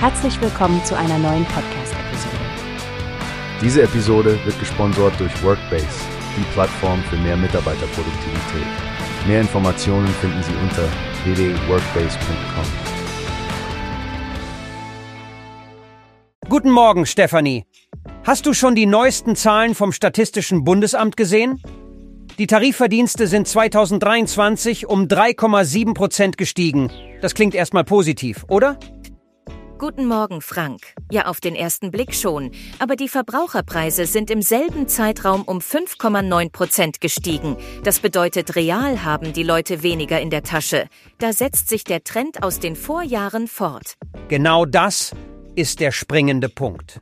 Herzlich willkommen zu einer neuen Podcast-Episode. Diese Episode wird gesponsert durch Workbase, die Plattform für mehr Mitarbeiterproduktivität. Mehr Informationen finden Sie unter www.workbase.com. Guten Morgen, Stefanie. Hast du schon die neuesten Zahlen vom Statistischen Bundesamt gesehen? Die Tarifverdienste sind 2023 um 3,7 Prozent gestiegen. Das klingt erstmal positiv, oder? Guten Morgen, Frank. Ja, auf den ersten Blick schon. Aber die Verbraucherpreise sind im selben Zeitraum um 5,9 Prozent gestiegen. Das bedeutet, real haben die Leute weniger in der Tasche. Da setzt sich der Trend aus den Vorjahren fort. Genau das ist der springende Punkt.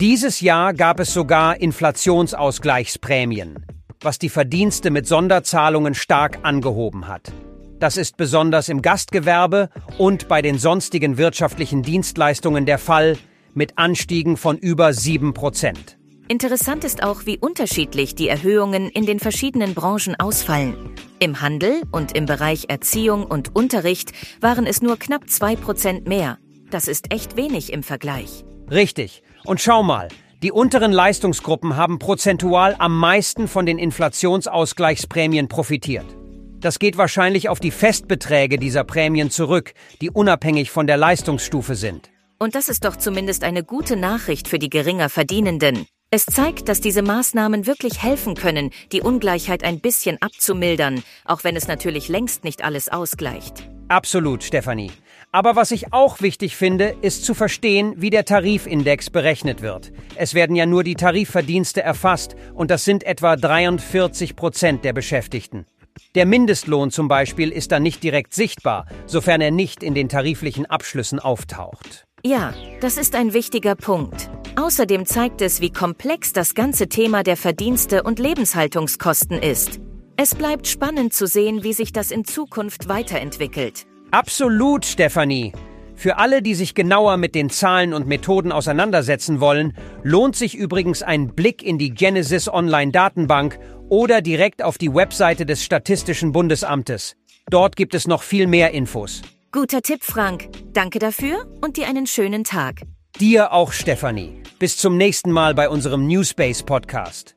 Dieses Jahr gab es sogar Inflationsausgleichsprämien, was die Verdienste mit Sonderzahlungen stark angehoben hat. Das ist besonders im Gastgewerbe und bei den sonstigen wirtschaftlichen Dienstleistungen der Fall mit Anstiegen von über 7 Prozent. Interessant ist auch, wie unterschiedlich die Erhöhungen in den verschiedenen Branchen ausfallen. Im Handel und im Bereich Erziehung und Unterricht waren es nur knapp 2 Prozent mehr. Das ist echt wenig im Vergleich. Richtig. Und schau mal, die unteren Leistungsgruppen haben prozentual am meisten von den Inflationsausgleichsprämien profitiert. Das geht wahrscheinlich auf die Festbeträge dieser Prämien zurück, die unabhängig von der Leistungsstufe sind. Und das ist doch zumindest eine gute Nachricht für die geringer Verdienenden. Es zeigt, dass diese Maßnahmen wirklich helfen können, die Ungleichheit ein bisschen abzumildern, auch wenn es natürlich längst nicht alles ausgleicht. Absolut, Stefanie. Aber was ich auch wichtig finde, ist zu verstehen, wie der Tarifindex berechnet wird. Es werden ja nur die Tarifverdienste erfasst und das sind etwa 43 Prozent der Beschäftigten. Der Mindestlohn zum Beispiel ist dann nicht direkt sichtbar, sofern er nicht in den tariflichen Abschlüssen auftaucht. Ja, das ist ein wichtiger Punkt. Außerdem zeigt es, wie komplex das ganze Thema der Verdienste und Lebenshaltungskosten ist. Es bleibt spannend zu sehen, wie sich das in Zukunft weiterentwickelt. Absolut, Stefanie. Für alle, die sich genauer mit den Zahlen und Methoden auseinandersetzen wollen, lohnt sich übrigens ein Blick in die Genesis Online Datenbank oder direkt auf die Webseite des Statistischen Bundesamtes. Dort gibt es noch viel mehr Infos. Guter Tipp, Frank. Danke dafür und dir einen schönen Tag. Dir auch, Stefanie. Bis zum nächsten Mal bei unserem Newspace Podcast.